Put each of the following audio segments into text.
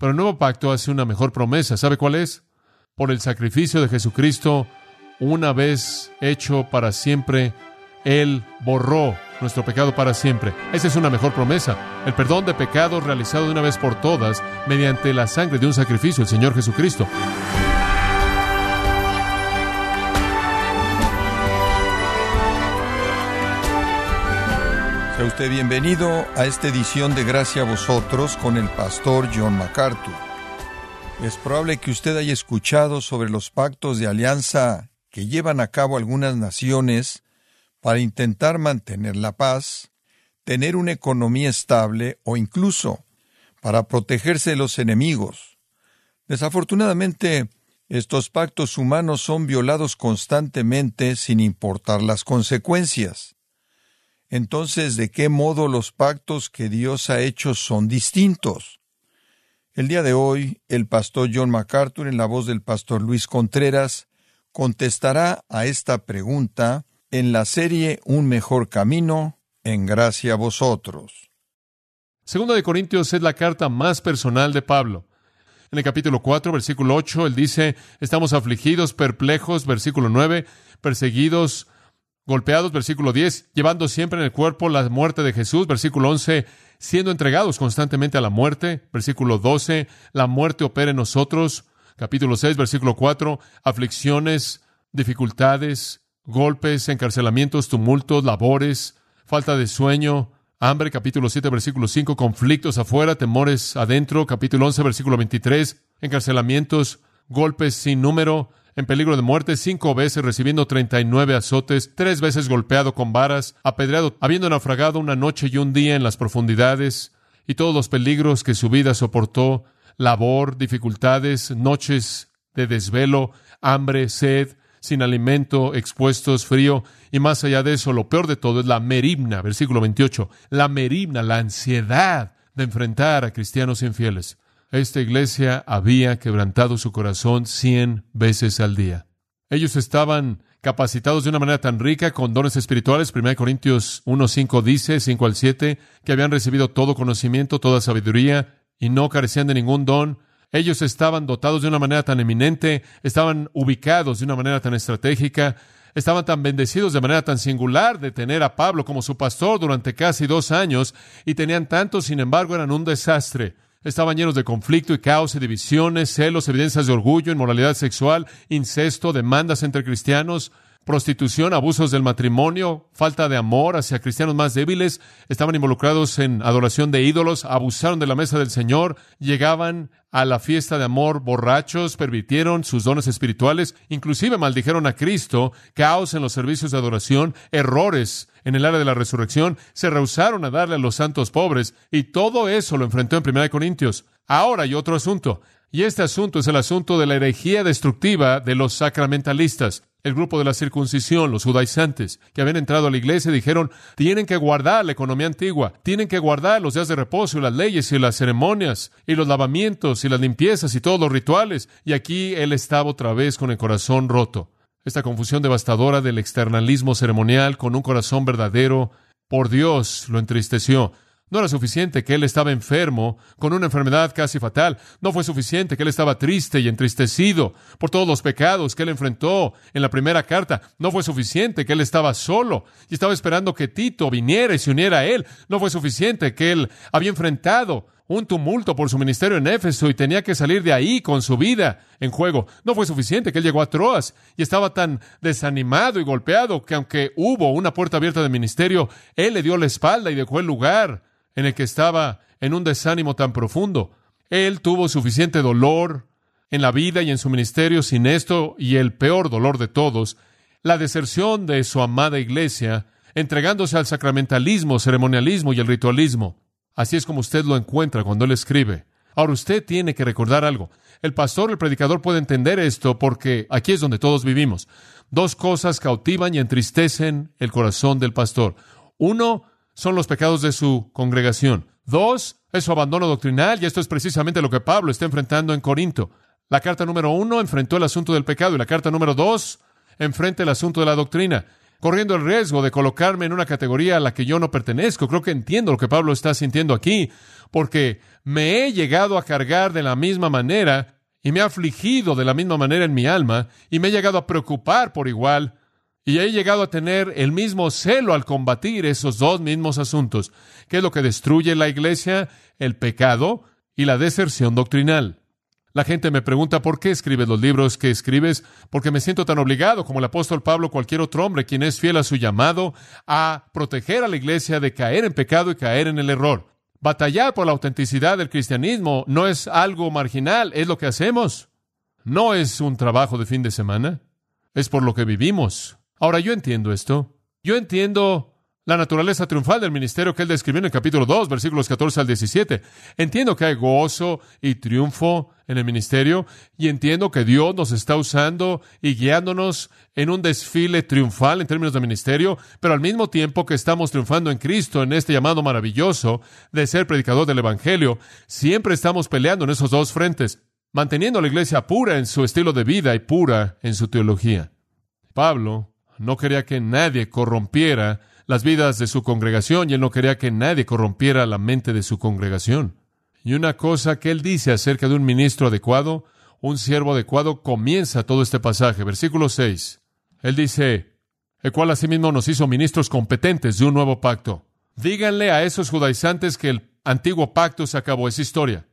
Pero el nuevo pacto hace una mejor promesa. ¿Sabe cuál es? Por el sacrificio de Jesucristo, una vez hecho para siempre, Él borró nuestro pecado para siempre. Esa es una mejor promesa. El perdón de pecados realizado de una vez por todas mediante la sangre de un sacrificio, el Señor Jesucristo. Usted bienvenido a esta edición de Gracia a vosotros con el pastor John MacArthur. Es probable que usted haya escuchado sobre los pactos de alianza que llevan a cabo algunas naciones para intentar mantener la paz, tener una economía estable o incluso para protegerse de los enemigos. Desafortunadamente, estos pactos humanos son violados constantemente sin importar las consecuencias. Entonces, ¿de qué modo los pactos que Dios ha hecho son distintos? El día de hoy, el pastor John MacArthur, en la voz del pastor Luis Contreras, contestará a esta pregunta en la serie Un mejor camino, en gracia a vosotros. Segunda de Corintios es la carta más personal de Pablo. En el capítulo 4, versículo 8, él dice, estamos afligidos, perplejos, versículo 9, perseguidos, golpeados, versículo 10, llevando siempre en el cuerpo la muerte de Jesús, versículo 11, siendo entregados constantemente a la muerte, versículo 12, la muerte opera en nosotros, capítulo 6, versículo 4, aflicciones, dificultades, golpes, encarcelamientos, tumultos, labores, falta de sueño, hambre, capítulo 7, versículo 5, conflictos afuera, temores adentro, capítulo 11, versículo 23, encarcelamientos, golpes sin número, en peligro de muerte, cinco veces recibiendo treinta y nueve azotes, tres veces golpeado con varas, apedreado, habiendo naufragado una noche y un día en las profundidades, y todos los peligros que su vida soportó, labor, dificultades, noches de desvelo, hambre, sed, sin alimento, expuestos, frío, y más allá de eso, lo peor de todo es la meribna, versículo 28, la meribna, la ansiedad de enfrentar a cristianos infieles. Esta iglesia había quebrantado su corazón cien veces al día. Ellos estaban capacitados de una manera tan rica con dones espirituales. 1 Corintios 1.5 dice, 5 al 7, que habían recibido todo conocimiento, toda sabiduría, y no carecían de ningún don. Ellos estaban dotados de una manera tan eminente, estaban ubicados de una manera tan estratégica, estaban tan bendecidos de manera tan singular de tener a Pablo como su pastor durante casi dos años, y tenían tanto, sin embargo, eran un desastre. Estaban llenos de conflicto y caos y divisiones, celos, evidencias de orgullo, inmoralidad sexual, incesto, demandas entre cristianos, prostitución, abusos del matrimonio, falta de amor hacia cristianos más débiles, estaban involucrados en adoración de ídolos, abusaron de la mesa del Señor, llegaban a la fiesta de amor borrachos, permitieron sus dones espirituales, inclusive maldijeron a Cristo, caos en los servicios de adoración, errores en el área de la resurrección, se rehusaron a darle a los santos pobres, y todo eso lo enfrentó en 1 Corintios. Ahora hay otro asunto, y este asunto es el asunto de la herejía destructiva de los sacramentalistas el grupo de la circuncisión, los judaizantes, que habían entrado a la iglesia dijeron, tienen que guardar la economía antigua, tienen que guardar los días de reposo y las leyes y las ceremonias y los lavamientos y las limpiezas y todos los rituales. Y aquí él estaba otra vez con el corazón roto. Esta confusión devastadora del externalismo ceremonial con un corazón verdadero, por Dios, lo entristeció. No era suficiente que él estaba enfermo, con una enfermedad casi fatal. No fue suficiente que él estaba triste y entristecido por todos los pecados que él enfrentó en la primera carta. No fue suficiente que él estaba solo y estaba esperando que Tito viniera y se uniera a él. No fue suficiente que él había enfrentado un tumulto por su ministerio en Éfeso y tenía que salir de ahí con su vida en juego. No fue suficiente que él llegó a Troas y estaba tan desanimado y golpeado que aunque hubo una puerta abierta de ministerio, él le dio la espalda y dejó el lugar en el que estaba en un desánimo tan profundo. Él tuvo suficiente dolor en la vida y en su ministerio sin esto y el peor dolor de todos, la deserción de su amada iglesia, entregándose al sacramentalismo, ceremonialismo y el ritualismo. Así es como usted lo encuentra cuando él escribe. Ahora usted tiene que recordar algo. El pastor, el predicador puede entender esto porque aquí es donde todos vivimos. Dos cosas cautivan y entristecen el corazón del pastor. Uno, son los pecados de su congregación. Dos, es su abandono doctrinal, y esto es precisamente lo que Pablo está enfrentando en Corinto. La carta número uno enfrentó el asunto del pecado, y la carta número dos enfrenta el asunto de la doctrina. corriendo el riesgo de colocarme en una categoría a la que yo no pertenezco. Creo que entiendo lo que Pablo está sintiendo aquí, porque me he llegado a cargar de la misma manera y me ha afligido de la misma manera en mi alma y me he llegado a preocupar por igual y he llegado a tener el mismo celo al combatir esos dos mismos asuntos. ¿Qué es lo que destruye la iglesia? El pecado y la deserción doctrinal. La gente me pregunta por qué escribes los libros que escribes, porque me siento tan obligado como el apóstol Pablo, cualquier otro hombre, quien es fiel a su llamado, a proteger a la iglesia de caer en pecado y caer en el error. Batallar por la autenticidad del cristianismo no es algo marginal, es lo que hacemos. No es un trabajo de fin de semana, es por lo que vivimos. Ahora yo entiendo esto. Yo entiendo la naturaleza triunfal del ministerio que él describió en el capítulo 2, versículos 14 al 17. Entiendo que hay gozo y triunfo en el ministerio y entiendo que Dios nos está usando y guiándonos en un desfile triunfal en términos de ministerio, pero al mismo tiempo que estamos triunfando en Cristo en este llamado maravilloso de ser predicador del Evangelio, siempre estamos peleando en esos dos frentes, manteniendo la iglesia pura en su estilo de vida y pura en su teología. Pablo no quería que nadie corrompiera las vidas de su congregación y él no quería que nadie corrompiera la mente de su congregación. Y una cosa que él dice acerca de un ministro adecuado, un siervo adecuado, comienza todo este pasaje, versículo 6. Él dice, el cual asimismo nos hizo ministros competentes de un nuevo pacto. Díganle a esos judaizantes que el antiguo pacto se acabó, esa historia.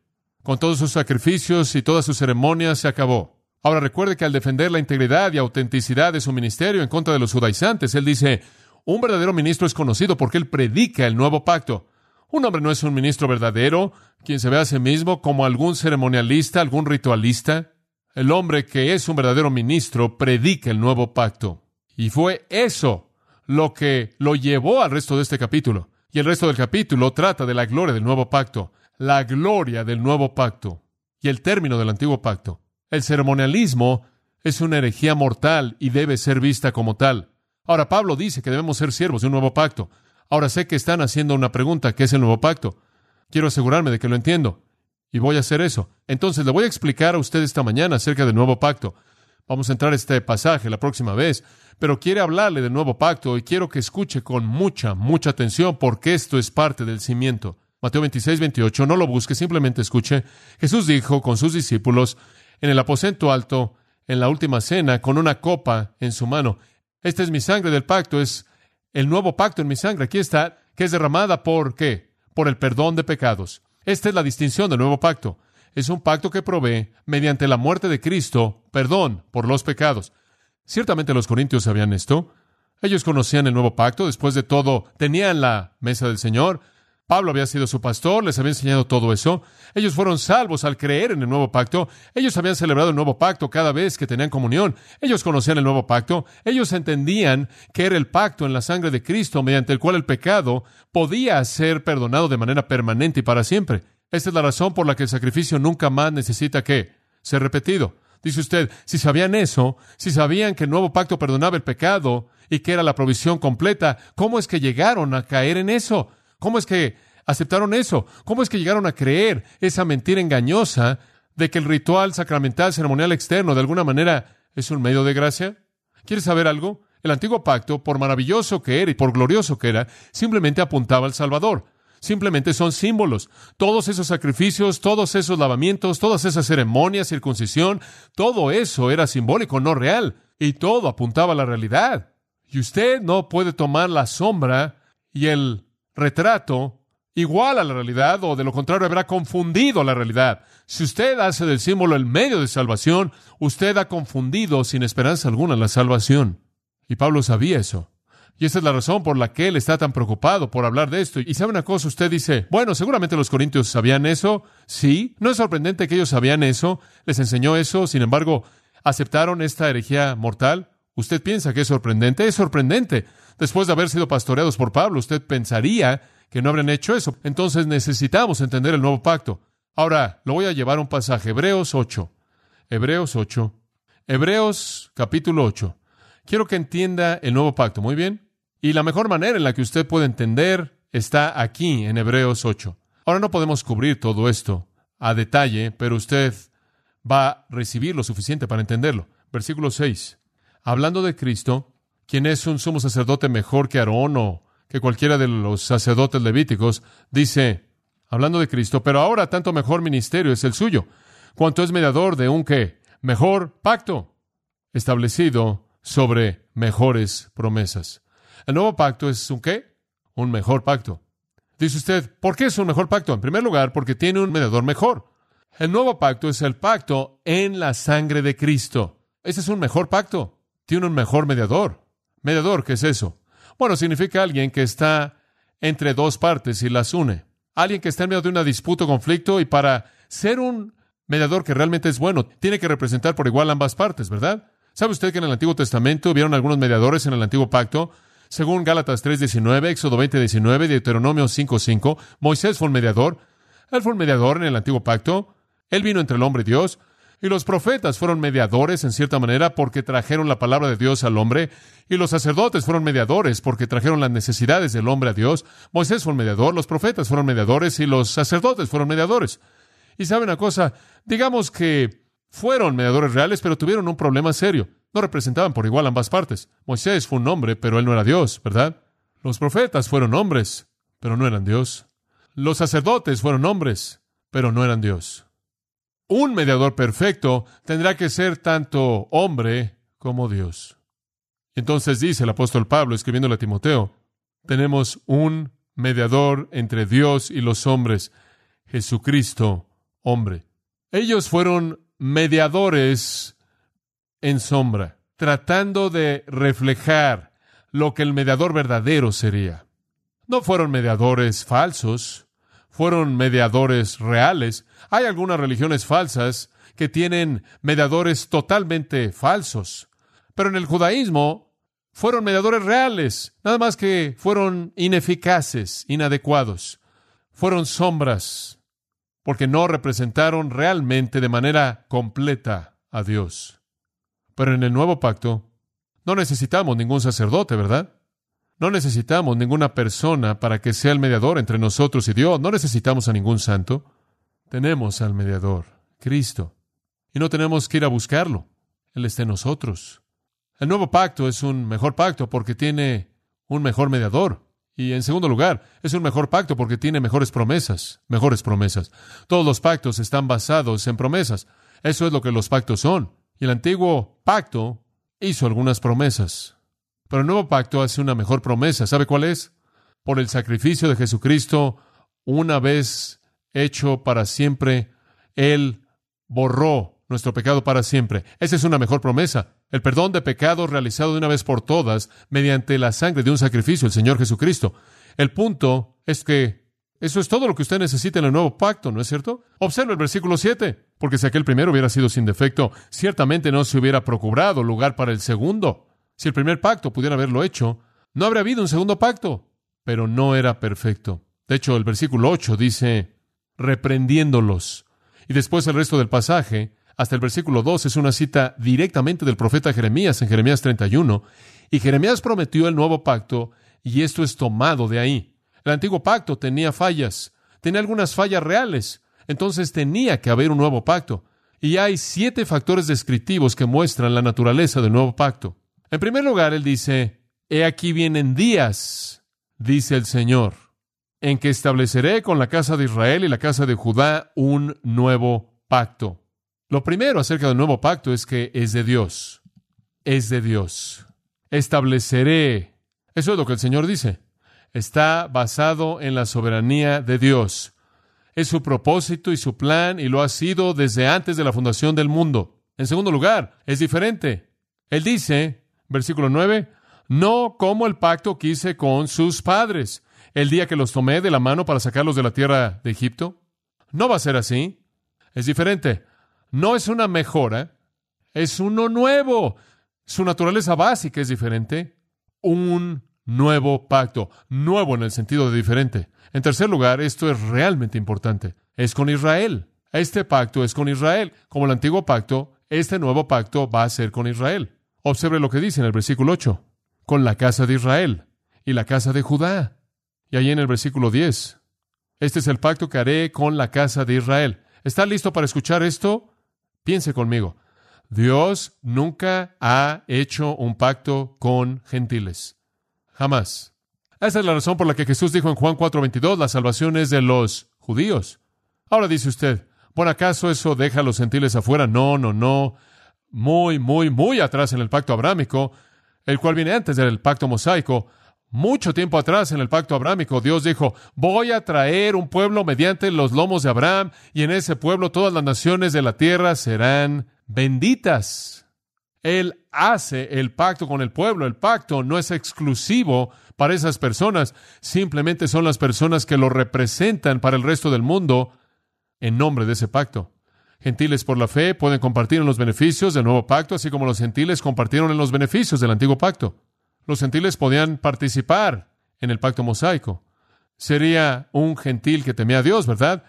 Con todos sus sacrificios y todas sus ceremonias se acabó. Ahora recuerde que al defender la integridad y autenticidad de su ministerio en contra de los judaizantes, él dice, un verdadero ministro es conocido porque él predica el nuevo pacto. Un hombre no es un ministro verdadero, quien se ve a sí mismo como algún ceremonialista, algún ritualista. El hombre que es un verdadero ministro predica el nuevo pacto. Y fue eso lo que lo llevó al resto de este capítulo. Y el resto del capítulo trata de la gloria del nuevo pacto, la gloria del nuevo pacto y el término del antiguo pacto. El ceremonialismo es una herejía mortal y debe ser vista como tal. Ahora, Pablo dice que debemos ser siervos de un nuevo pacto. Ahora sé que están haciendo una pregunta, ¿qué es el nuevo pacto? Quiero asegurarme de que lo entiendo. Y voy a hacer eso. Entonces, le voy a explicar a usted esta mañana acerca del nuevo pacto. Vamos a entrar a este pasaje la próxima vez, pero quiere hablarle del nuevo pacto y quiero que escuche con mucha, mucha atención porque esto es parte del cimiento. Mateo 26, 28, no lo busque, simplemente escuche. Jesús dijo con sus discípulos en el aposento alto, en la última cena, con una copa en su mano. Esta es mi sangre del pacto, es el nuevo pacto en mi sangre. Aquí está, que es derramada por qué? Por el perdón de pecados. Esta es la distinción del nuevo pacto. Es un pacto que provee, mediante la muerte de Cristo, perdón por los pecados. Ciertamente los corintios sabían esto. Ellos conocían el nuevo pacto, después de todo, tenían la mesa del Señor, Pablo había sido su pastor, les había enseñado todo eso. Ellos fueron salvos al creer en el nuevo pacto. Ellos habían celebrado el nuevo pacto cada vez que tenían comunión. Ellos conocían el nuevo pacto. Ellos entendían que era el pacto en la sangre de Cristo mediante el cual el pecado podía ser perdonado de manera permanente y para siempre. Esta es la razón por la que el sacrificio nunca más necesita que ser repetido. Dice usted, si sabían eso, si sabían que el nuevo pacto perdonaba el pecado y que era la provisión completa, ¿cómo es que llegaron a caer en eso? ¿Cómo es que aceptaron eso? ¿Cómo es que llegaron a creer esa mentira engañosa de que el ritual sacramental ceremonial externo de alguna manera es un medio de gracia? ¿Quieres saber algo? El antiguo pacto, por maravilloso que era y por glorioso que era, simplemente apuntaba al Salvador. Simplemente son símbolos. Todos esos sacrificios, todos esos lavamientos, todas esas ceremonias, circuncisión, todo eso era simbólico, no real. Y todo apuntaba a la realidad. Y usted no puede tomar la sombra y el retrato igual a la realidad o de lo contrario habrá confundido la realidad. Si usted hace del símbolo el medio de salvación, usted ha confundido sin esperanza alguna la salvación. Y Pablo sabía eso. Y esa es la razón por la que él está tan preocupado por hablar de esto. Y sabe una cosa, usted dice, bueno, seguramente los corintios sabían eso. Sí, no es sorprendente que ellos sabían eso, les enseñó eso, sin embargo, aceptaron esta herejía mortal. Usted piensa que es sorprendente, es sorprendente. Después de haber sido pastoreados por Pablo, usted pensaría que no habrían hecho eso. Entonces necesitamos entender el nuevo pacto. Ahora, lo voy a llevar a un pasaje, Hebreos 8. Hebreos 8. Hebreos capítulo 8. Quiero que entienda el nuevo pacto, ¿muy bien? Y la mejor manera en la que usted puede entender está aquí en Hebreos 8. Ahora no podemos cubrir todo esto a detalle, pero usted va a recibir lo suficiente para entenderlo. Versículo 6. Hablando de Cristo, quien es un sumo sacerdote mejor que Aarón o que cualquiera de los sacerdotes levíticos, dice, hablando de Cristo, pero ahora tanto mejor ministerio es el suyo, cuanto es mediador de un qué, mejor pacto, establecido sobre mejores promesas. El nuevo pacto es un qué? Un mejor pacto. Dice usted, ¿por qué es un mejor pacto? En primer lugar, porque tiene un mediador mejor. El nuevo pacto es el pacto en la sangre de Cristo. Ese es un mejor pacto. Tiene un mejor mediador. Mediador, ¿qué es eso? Bueno, significa alguien que está entre dos partes y las une. Alguien que está en medio de una disputa o conflicto y para ser un mediador que realmente es bueno, tiene que representar por igual ambas partes, ¿verdad? ¿Sabe usted que en el Antiguo Testamento vieron algunos mediadores en el Antiguo Pacto? Según Gálatas 3.19, Éxodo 20.19, Deuteronomio 5.5, Moisés fue un mediador. Él fue un mediador en el Antiguo Pacto. Él vino entre el hombre y Dios. Y los profetas fueron mediadores en cierta manera porque trajeron la palabra de Dios al hombre. Y los sacerdotes fueron mediadores porque trajeron las necesidades del hombre a Dios. Moisés fue un mediador, los profetas fueron mediadores y los sacerdotes fueron mediadores. Y saben una cosa, digamos que fueron mediadores reales, pero tuvieron un problema serio. No representaban por igual ambas partes. Moisés fue un hombre, pero él no era Dios, ¿verdad? Los profetas fueron hombres, pero no eran Dios. Los sacerdotes fueron hombres, pero no eran Dios. Un mediador perfecto tendrá que ser tanto hombre como Dios. Entonces dice el apóstol Pablo, escribiéndole a Timoteo, tenemos un mediador entre Dios y los hombres, Jesucristo, hombre. Ellos fueron mediadores en sombra, tratando de reflejar lo que el mediador verdadero sería. No fueron mediadores falsos, fueron mediadores reales, hay algunas religiones falsas que tienen mediadores totalmente falsos, pero en el judaísmo fueron mediadores reales, nada más que fueron ineficaces, inadecuados, fueron sombras, porque no representaron realmente de manera completa a Dios. Pero en el nuevo pacto no necesitamos ningún sacerdote, ¿verdad? No necesitamos ninguna persona para que sea el mediador entre nosotros y Dios. No necesitamos a ningún santo. Tenemos al mediador, Cristo. Y no tenemos que ir a buscarlo. Él está en nosotros. El nuevo pacto es un mejor pacto porque tiene un mejor mediador. Y en segundo lugar, es un mejor pacto porque tiene mejores promesas, mejores promesas. Todos los pactos están basados en promesas. Eso es lo que los pactos son. Y el antiguo pacto hizo algunas promesas. Pero el nuevo pacto hace una mejor promesa. ¿Sabe cuál es? Por el sacrificio de Jesucristo, una vez hecho para siempre, Él borró nuestro pecado para siempre. Esa es una mejor promesa. El perdón de pecados realizado de una vez por todas mediante la sangre de un sacrificio, el Señor Jesucristo. El punto es que eso es todo lo que usted necesita en el nuevo pacto, ¿no es cierto? Observe el versículo 7, porque si aquel primero hubiera sido sin defecto, ciertamente no se hubiera procurado lugar para el segundo. Si el primer pacto pudiera haberlo hecho, no habría habido un segundo pacto, pero no era perfecto. De hecho, el versículo 8 dice, reprendiéndolos. Y después el resto del pasaje, hasta el versículo 2, es una cita directamente del profeta Jeremías en Jeremías 31. Y Jeremías prometió el nuevo pacto, y esto es tomado de ahí. El antiguo pacto tenía fallas, tenía algunas fallas reales, entonces tenía que haber un nuevo pacto. Y hay siete factores descriptivos que muestran la naturaleza del nuevo pacto. En primer lugar, él dice, He aquí vienen días, dice el Señor en que estableceré con la casa de Israel y la casa de Judá un nuevo pacto. Lo primero acerca del nuevo pacto es que es de Dios. Es de Dios. Estableceré. Eso es lo que el Señor dice. Está basado en la soberanía de Dios. Es su propósito y su plan y lo ha sido desde antes de la fundación del mundo. En segundo lugar, es diferente. Él dice, versículo 9, no como el pacto que hice con sus padres el día que los tomé de la mano para sacarlos de la tierra de Egipto? No va a ser así. Es diferente. No es una mejora, es uno nuevo. Su naturaleza básica es diferente. Un nuevo pacto. Nuevo en el sentido de diferente. En tercer lugar, esto es realmente importante. Es con Israel. Este pacto es con Israel. Como el antiguo pacto, este nuevo pacto va a ser con Israel. Observe lo que dice en el versículo 8. Con la casa de Israel y la casa de Judá. Y ahí en el versículo 10, este es el pacto que haré con la casa de Israel. ¿Está listo para escuchar esto? Piense conmigo. Dios nunca ha hecho un pacto con gentiles. Jamás. Esa es la razón por la que Jesús dijo en Juan 4:22, la salvación es de los judíos. Ahora dice usted, ¿por acaso eso deja a los gentiles afuera? No, no, no. Muy, muy, muy atrás en el pacto abrámico, el cual viene antes del pacto mosaico. Mucho tiempo atrás en el pacto abrámico, Dios dijo, voy a traer un pueblo mediante los lomos de Abraham, y en ese pueblo todas las naciones de la tierra serán benditas. Él hace el pacto con el pueblo. El pacto no es exclusivo para esas personas, simplemente son las personas que lo representan para el resto del mundo en nombre de ese pacto. Gentiles por la fe pueden compartir en los beneficios del nuevo pacto, así como los gentiles compartieron en los beneficios del antiguo pacto. Los gentiles podían participar en el pacto mosaico. Sería un gentil que temía a Dios, ¿verdad?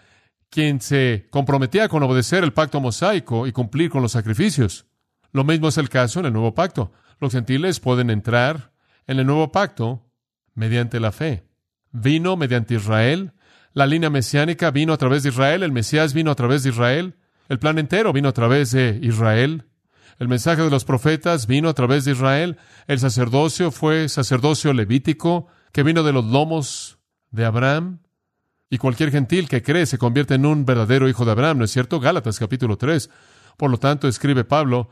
Quien se comprometía con obedecer el pacto mosaico y cumplir con los sacrificios. Lo mismo es el caso en el nuevo pacto. Los gentiles pueden entrar en el nuevo pacto mediante la fe. Vino mediante Israel. La línea mesiánica vino a través de Israel. El Mesías vino a través de Israel. El plan entero vino a través de Israel. El mensaje de los profetas vino a través de Israel. El sacerdocio fue sacerdocio levítico que vino de los lomos de Abraham. Y cualquier gentil que cree se convierte en un verdadero hijo de Abraham, ¿no es cierto? Gálatas capítulo 3. Por lo tanto, escribe Pablo,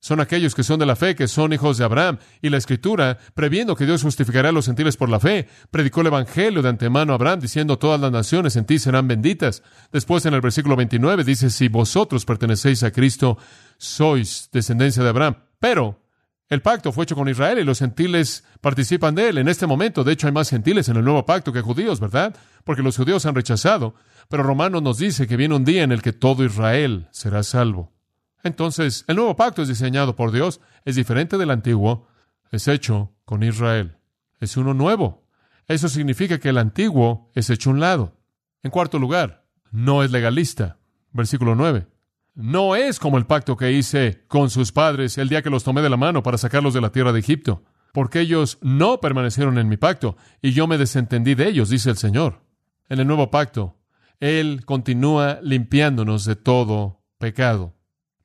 son aquellos que son de la fe, que son hijos de Abraham. Y la Escritura, previendo que Dios justificará a los gentiles por la fe, predicó el Evangelio de antemano a Abraham, diciendo, todas las naciones en ti serán benditas. Después, en el versículo 29, dice, si vosotros pertenecéis a Cristo, sois descendencia de Abraham. Pero el pacto fue hecho con Israel y los gentiles participan de él. En este momento, de hecho, hay más gentiles en el nuevo pacto que judíos, ¿verdad? Porque los judíos han rechazado. Pero Romanos nos dice que viene un día en el que todo Israel será salvo. Entonces, el nuevo pacto es diseñado por Dios, es diferente del antiguo, es hecho con Israel. Es uno nuevo. Eso significa que el antiguo es hecho un lado. En cuarto lugar, no es legalista. Versículo 9. No es como el pacto que hice con sus padres el día que los tomé de la mano para sacarlos de la tierra de Egipto, porque ellos no permanecieron en mi pacto, y yo me desentendí de ellos, dice el Señor. En el nuevo pacto, Él continúa limpiándonos de todo pecado.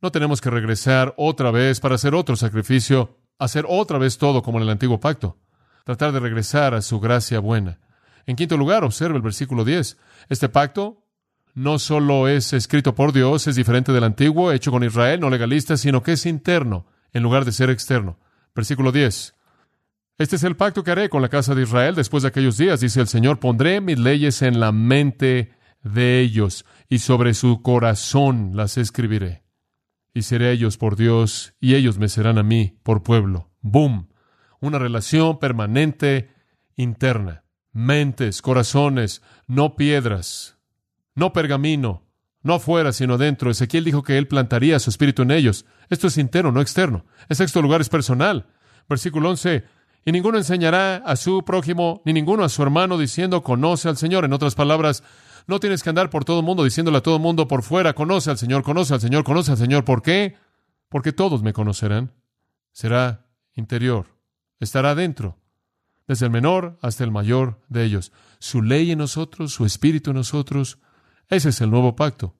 No tenemos que regresar otra vez para hacer otro sacrificio, hacer otra vez todo como en el antiguo pacto. Tratar de regresar a su gracia buena. En quinto lugar, observe el versículo 10. Este pacto no solo es escrito por Dios, es diferente del antiguo, hecho con Israel, no legalista, sino que es interno, en lugar de ser externo. Versículo 10. Este es el pacto que haré con la casa de Israel después de aquellos días, dice el Señor. Pondré mis leyes en la mente de ellos y sobre su corazón las escribiré y seré ellos por Dios, y ellos me serán a mí por pueblo. ¡Boom! Una relación permanente interna. Mentes, corazones, no piedras, no pergamino, no afuera, sino dentro. Ezequiel dijo que él plantaría su espíritu en ellos. Esto es interno, no externo. El sexto lugar es personal. Versículo 11. Y ninguno enseñará a su prójimo, ni ninguno a su hermano, diciendo, conoce al Señor. En otras palabras, no tienes que andar por todo el mundo diciéndole a todo el mundo por fuera, conoce al Señor, conoce al Señor, conoce al Señor. ¿Por qué? Porque todos me conocerán. Será interior, estará dentro, desde el menor hasta el mayor de ellos. Su ley en nosotros, su espíritu en nosotros. Ese es el nuevo pacto.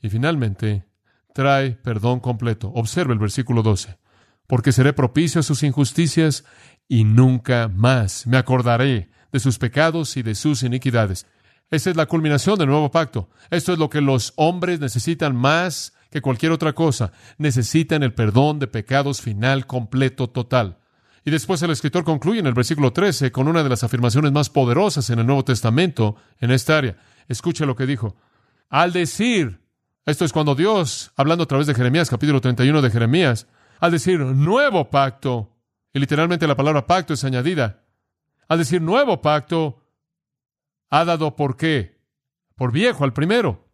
Y finalmente, trae perdón completo. Observe el versículo 12. Porque seré propicio a sus injusticias y nunca más me acordaré de sus pecados y de sus iniquidades. Esa es la culminación del nuevo pacto. Esto es lo que los hombres necesitan más que cualquier otra cosa. Necesitan el perdón de pecados final, completo, total. Y después el escritor concluye en el versículo 13 con una de las afirmaciones más poderosas en el Nuevo Testamento en esta área. Escuche lo que dijo. Al decir, esto es cuando Dios, hablando a través de Jeremías, capítulo 31 de Jeremías, al decir nuevo pacto, y literalmente la palabra pacto es añadida, al decir nuevo pacto, ha dado por qué? Por viejo al primero.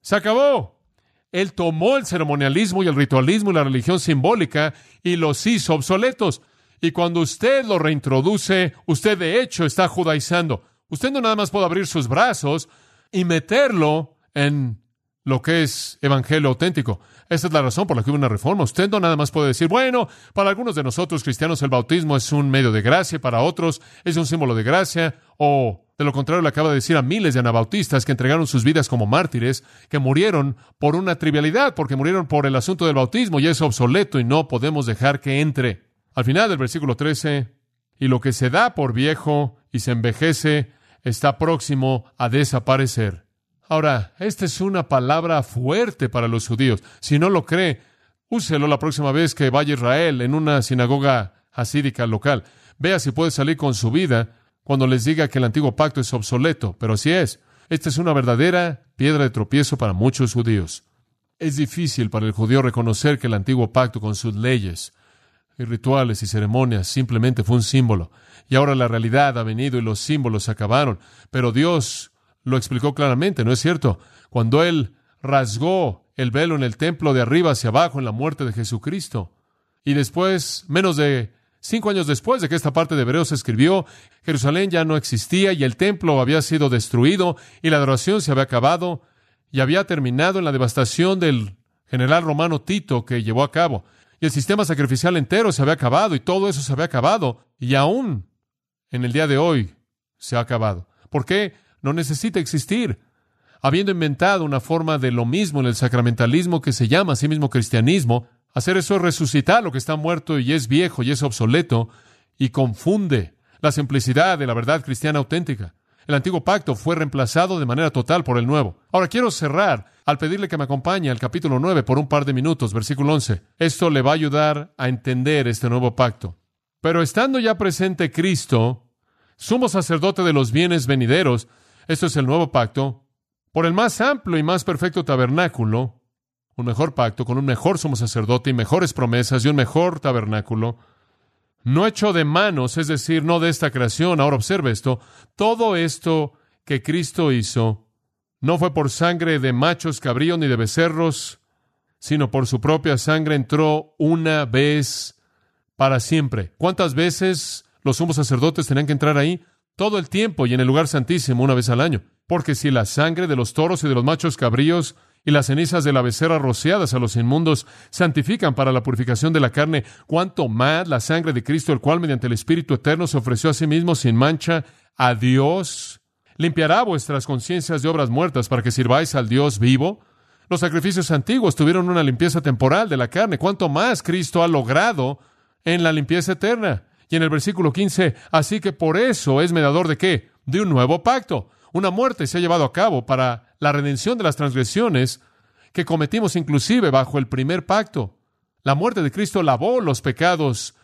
Se acabó. Él tomó el ceremonialismo y el ritualismo y la religión simbólica y los hizo obsoletos. Y cuando usted lo reintroduce, usted de hecho está judaizando. Usted no nada más puede abrir sus brazos y meterlo en lo que es evangelio auténtico. Esa es la razón por la que hubo una reforma. Usted no nada más puede decir, bueno, para algunos de nosotros cristianos el bautismo es un medio de gracia, para otros es un símbolo de gracia, o De lo contrario, le acaba de decir a miles de anabautistas que entregaron sus vidas como mártires, que murieron por una trivialidad, porque murieron por el asunto del bautismo y es obsoleto y no podemos dejar que entre. Al final del versículo 13, y lo que se da por viejo y se envejece está próximo a desaparecer. Ahora, esta es una palabra fuerte para los judíos. Si no lo cree, úselo la próxima vez que vaya a Israel en una sinagoga hasídica local. Vea si puede salir con su vida cuando les diga que el antiguo pacto es obsoleto, pero así es. Esta es una verdadera piedra de tropiezo para muchos judíos. Es difícil para el judío reconocer que el antiguo pacto con sus leyes y rituales y ceremonias simplemente fue un símbolo. Y ahora la realidad ha venido y los símbolos se acabaron. Pero Dios lo explicó claramente, ¿no es cierto? Cuando Él rasgó el velo en el templo de arriba hacia abajo en la muerte de Jesucristo. Y después, menos de cinco años después de que esta parte de Hebreos se escribió, Jerusalén ya no existía y el templo había sido destruido y la adoración se había acabado y había terminado en la devastación del general romano Tito que llevó a cabo. Y el sistema sacrificial entero se había acabado y todo eso se había acabado y aún en el día de hoy se ha acabado. ¿Por qué? No necesita existir. Habiendo inventado una forma de lo mismo en el sacramentalismo que se llama a sí mismo cristianismo, hacer eso es resucitar lo que está muerto y es viejo y es obsoleto y confunde la simplicidad de la verdad cristiana auténtica. El antiguo pacto fue reemplazado de manera total por el nuevo. Ahora quiero cerrar al pedirle que me acompañe al capítulo 9 por un par de minutos, versículo 11. Esto le va a ayudar a entender este nuevo pacto. Pero estando ya presente Cristo, sumo sacerdote de los bienes venideros, esto es el nuevo pacto, por el más amplio y más perfecto tabernáculo, un mejor pacto con un mejor sumo sacerdote y mejores promesas y un mejor tabernáculo, no hecho de manos, es decir, no de esta creación. Ahora observe esto, todo esto que Cristo hizo no fue por sangre de machos cabríos ni de becerros, sino por su propia sangre entró una vez para siempre. ¿Cuántas veces los sumos sacerdotes tenían que entrar ahí? Todo el tiempo y en el lugar santísimo una vez al año. Porque si la sangre de los toros y de los machos cabríos y las cenizas de la becerra rociadas a los inmundos santifican para la purificación de la carne, cuánto más la sangre de Cristo, el cual mediante el Espíritu Eterno se ofreció a sí mismo sin mancha a Dios, limpiará vuestras conciencias de obras muertas para que sirváis al Dios vivo. Los sacrificios antiguos tuvieron una limpieza temporal de la carne, cuánto más Cristo ha logrado en la limpieza eterna. Y en el versículo 15, así que por eso es mediador de qué? De un nuevo pacto. Una muerte se ha llevado a cabo para la redención de las transgresiones que cometimos inclusive bajo el primer pacto. La muerte de Cristo lavó los pecados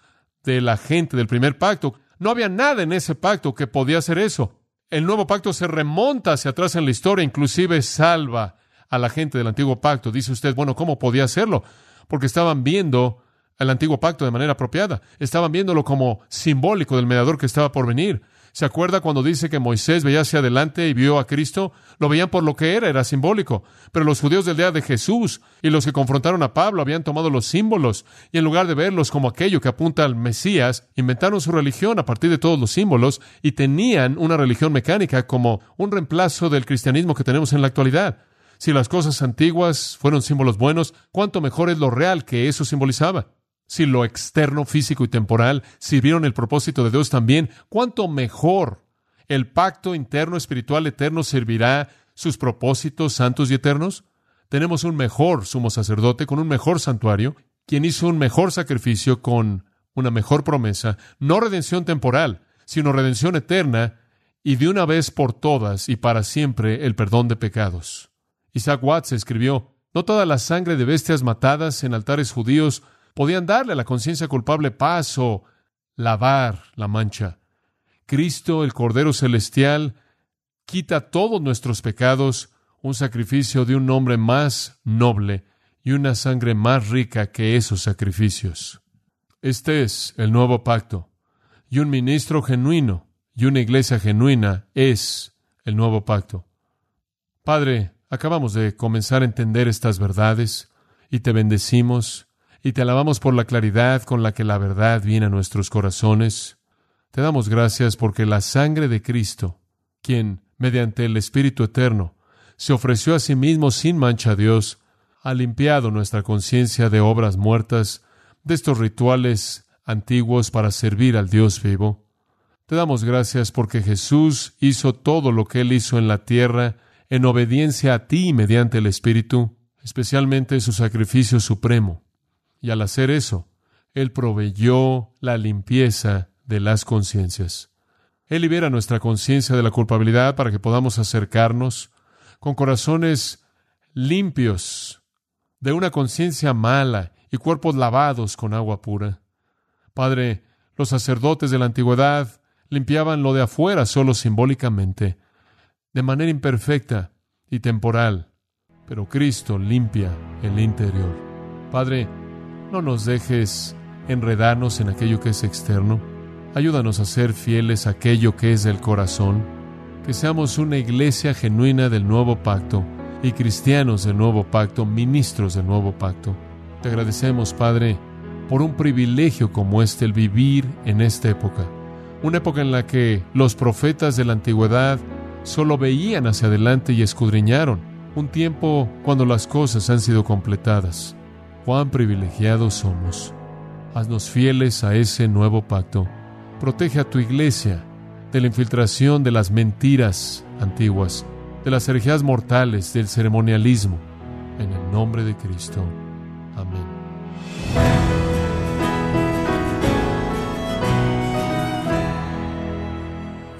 de la gente del primer pacto. No había nada en ese pacto que podía hacer eso. El nuevo pacto se remonta hacia atrás en la historia, inclusive salva a la gente del antiguo pacto. Dice usted, bueno, ¿cómo podía hacerlo? Porque estaban viendo el antiguo pacto de manera apropiada. Estaban viéndolo como simbólico del mediador que estaba por venir. ¿Se acuerda cuando dice que Moisés veía hacia adelante y vio a Cristo? Lo veían por lo que era, era simbólico. Pero los judíos del día de Jesús y los que confrontaron a Pablo habían tomado los símbolos y en lugar de verlos como aquello que apunta al Mesías, inventaron su religión a partir de todos los símbolos y tenían una religión mecánica como un reemplazo del cristianismo que tenemos en la actualidad. Si las cosas antiguas fueron símbolos buenos, cuánto mejor es lo real que eso simbolizaba si lo externo, físico y temporal sirvieron el propósito de Dios también, cuánto mejor el pacto interno espiritual eterno servirá sus propósitos santos y eternos. Tenemos un mejor sumo sacerdote con un mejor santuario, quien hizo un mejor sacrificio con una mejor promesa, no redención temporal, sino redención eterna y de una vez por todas y para siempre el perdón de pecados. Isaac Watts escribió, no toda la sangre de bestias matadas en altares judíos podían darle a la conciencia culpable paz o lavar la mancha. Cristo, el Cordero Celestial, quita todos nuestros pecados, un sacrificio de un nombre más noble y una sangre más rica que esos sacrificios. Este es el nuevo pacto. Y un ministro genuino y una iglesia genuina es el nuevo pacto. Padre, acabamos de comenzar a entender estas verdades y te bendecimos y te alabamos por la claridad con la que la verdad viene a nuestros corazones. Te damos gracias porque la sangre de Cristo, quien, mediante el Espíritu Eterno, se ofreció a sí mismo sin mancha a Dios, ha limpiado nuestra conciencia de obras muertas, de estos rituales antiguos para servir al Dios vivo. Te damos gracias porque Jesús hizo todo lo que Él hizo en la tierra en obediencia a ti mediante el Espíritu, especialmente su sacrificio supremo. Y al hacer eso, Él proveyó la limpieza de las conciencias. Él libera nuestra conciencia de la culpabilidad para que podamos acercarnos con corazones limpios de una conciencia mala y cuerpos lavados con agua pura. Padre, los sacerdotes de la antigüedad limpiaban lo de afuera solo simbólicamente, de manera imperfecta y temporal, pero Cristo limpia el interior. Padre, no nos dejes enredarnos en aquello que es externo. Ayúdanos a ser fieles a aquello que es del corazón, que seamos una iglesia genuina del nuevo pacto y cristianos del nuevo pacto, ministros del nuevo pacto. Te agradecemos, Padre, por un privilegio como este, el vivir en esta época, una época en la que los profetas de la antigüedad solo veían hacia adelante y escudriñaron, un tiempo cuando las cosas han sido completadas. Cuán privilegiados somos. Haznos fieles a ese nuevo pacto. Protege a tu iglesia de la infiltración de las mentiras antiguas, de las herejías mortales, del ceremonialismo. En el nombre de Cristo. Amén.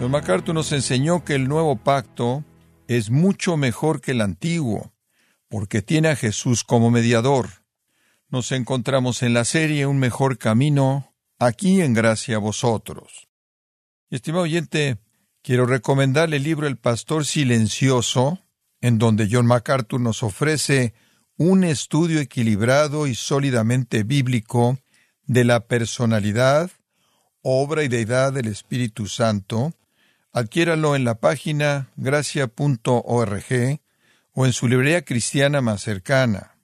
Don MacArthur nos enseñó que el nuevo pacto es mucho mejor que el antiguo, porque tiene a Jesús como mediador. Nos encontramos en la serie Un mejor camino, aquí en gracia a vosotros. Estimado oyente, quiero recomendarle el libro El Pastor Silencioso, en donde John MacArthur nos ofrece un estudio equilibrado y sólidamente bíblico de la personalidad, obra y deidad del Espíritu Santo, Adquiéralo en la página gracia.org o en su librería cristiana más cercana.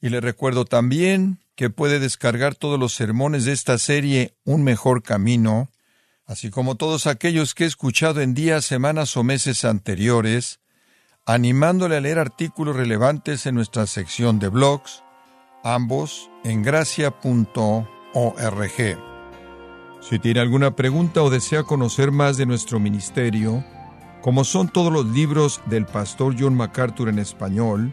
Y le recuerdo también que puede descargar todos los sermones de esta serie Un mejor camino, así como todos aquellos que he escuchado en días, semanas o meses anteriores, animándole a leer artículos relevantes en nuestra sección de blogs, ambos en gracia.org. Si tiene alguna pregunta o desea conocer más de nuestro ministerio, como son todos los libros del pastor John MacArthur en español,